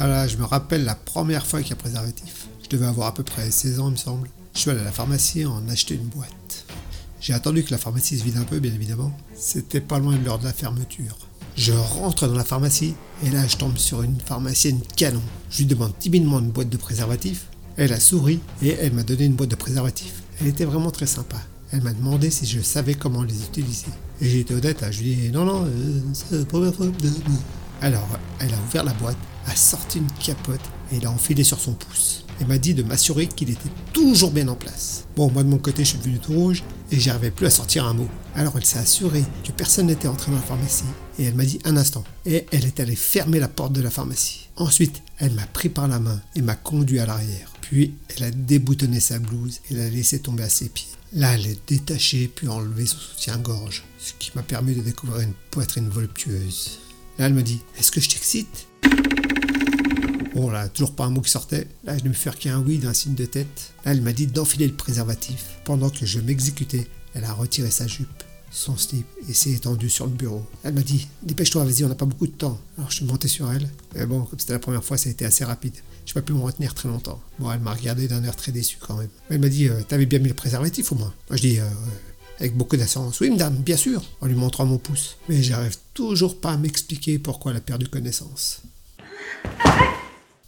Ah je me rappelle la première fois qu'il y a préservatif. Je devais avoir à peu près 16 ans, il me semble. Je suis allé à la pharmacie en acheter une boîte. J'ai attendu que la pharmacie se vide un peu, bien évidemment. C'était pas loin de l'heure de la fermeture. Je rentre dans la pharmacie et là je tombe sur une pharmacienne canon. Je lui demande timidement une boîte de préservatifs. Elle a souri et elle m'a donné une boîte de préservatifs. Elle était vraiment très sympa. Elle m'a demandé si je savais comment les utiliser. Et j'ai été honnête, hein, je lui ai dit non, non, euh, c'est la première fois. Alors, elle a ouvert la boîte, a sorti une capote et l'a enfilé sur son pouce. Elle m'a dit de m'assurer qu'il était toujours bien en place. Bon, moi de mon côté, je suis devenu tout rouge et j'arrivais plus à sortir un mot. Alors elle s'est assurée que personne n'était entré dans la pharmacie et elle m'a dit un instant. Et elle est allée fermer la porte de la pharmacie. Ensuite, elle m'a pris par la main et m'a conduit à l'arrière. Puis, elle a déboutonné sa blouse et l'a laissé tomber à ses pieds. Là, elle est détachée puis a enlevé son soutien-gorge, ce qui m'a permis de découvrir une poitrine voluptueuse. Là, elle me dit Est-ce que je t'excite? Bon, là, toujours pas un mot qui sortait. Là, je me faire qu'un oui d'un signe de tête. Là, elle m'a dit d'enfiler le préservatif. Pendant que je m'exécutais, elle a retiré sa jupe, son slip et s'est étendue sur le bureau. Elle m'a dit Dépêche-toi, vas-y, on n'a pas beaucoup de temps. Alors, je suis monté sur elle. Mais bon, comme c'était la première fois, ça a été assez rapide. Je n'ai pas pu me retenir très longtemps. Bon, elle m'a regardé d'un air très déçu quand même. Elle m'a dit euh, T'avais bien mis le préservatif au moins Moi, je dis euh, avec beaucoup d'assurance. Oui, madame, bien sûr, en lui montrant mon pouce. Mais j'arrive toujours pas à m'expliquer pourquoi elle a perdu connaissance.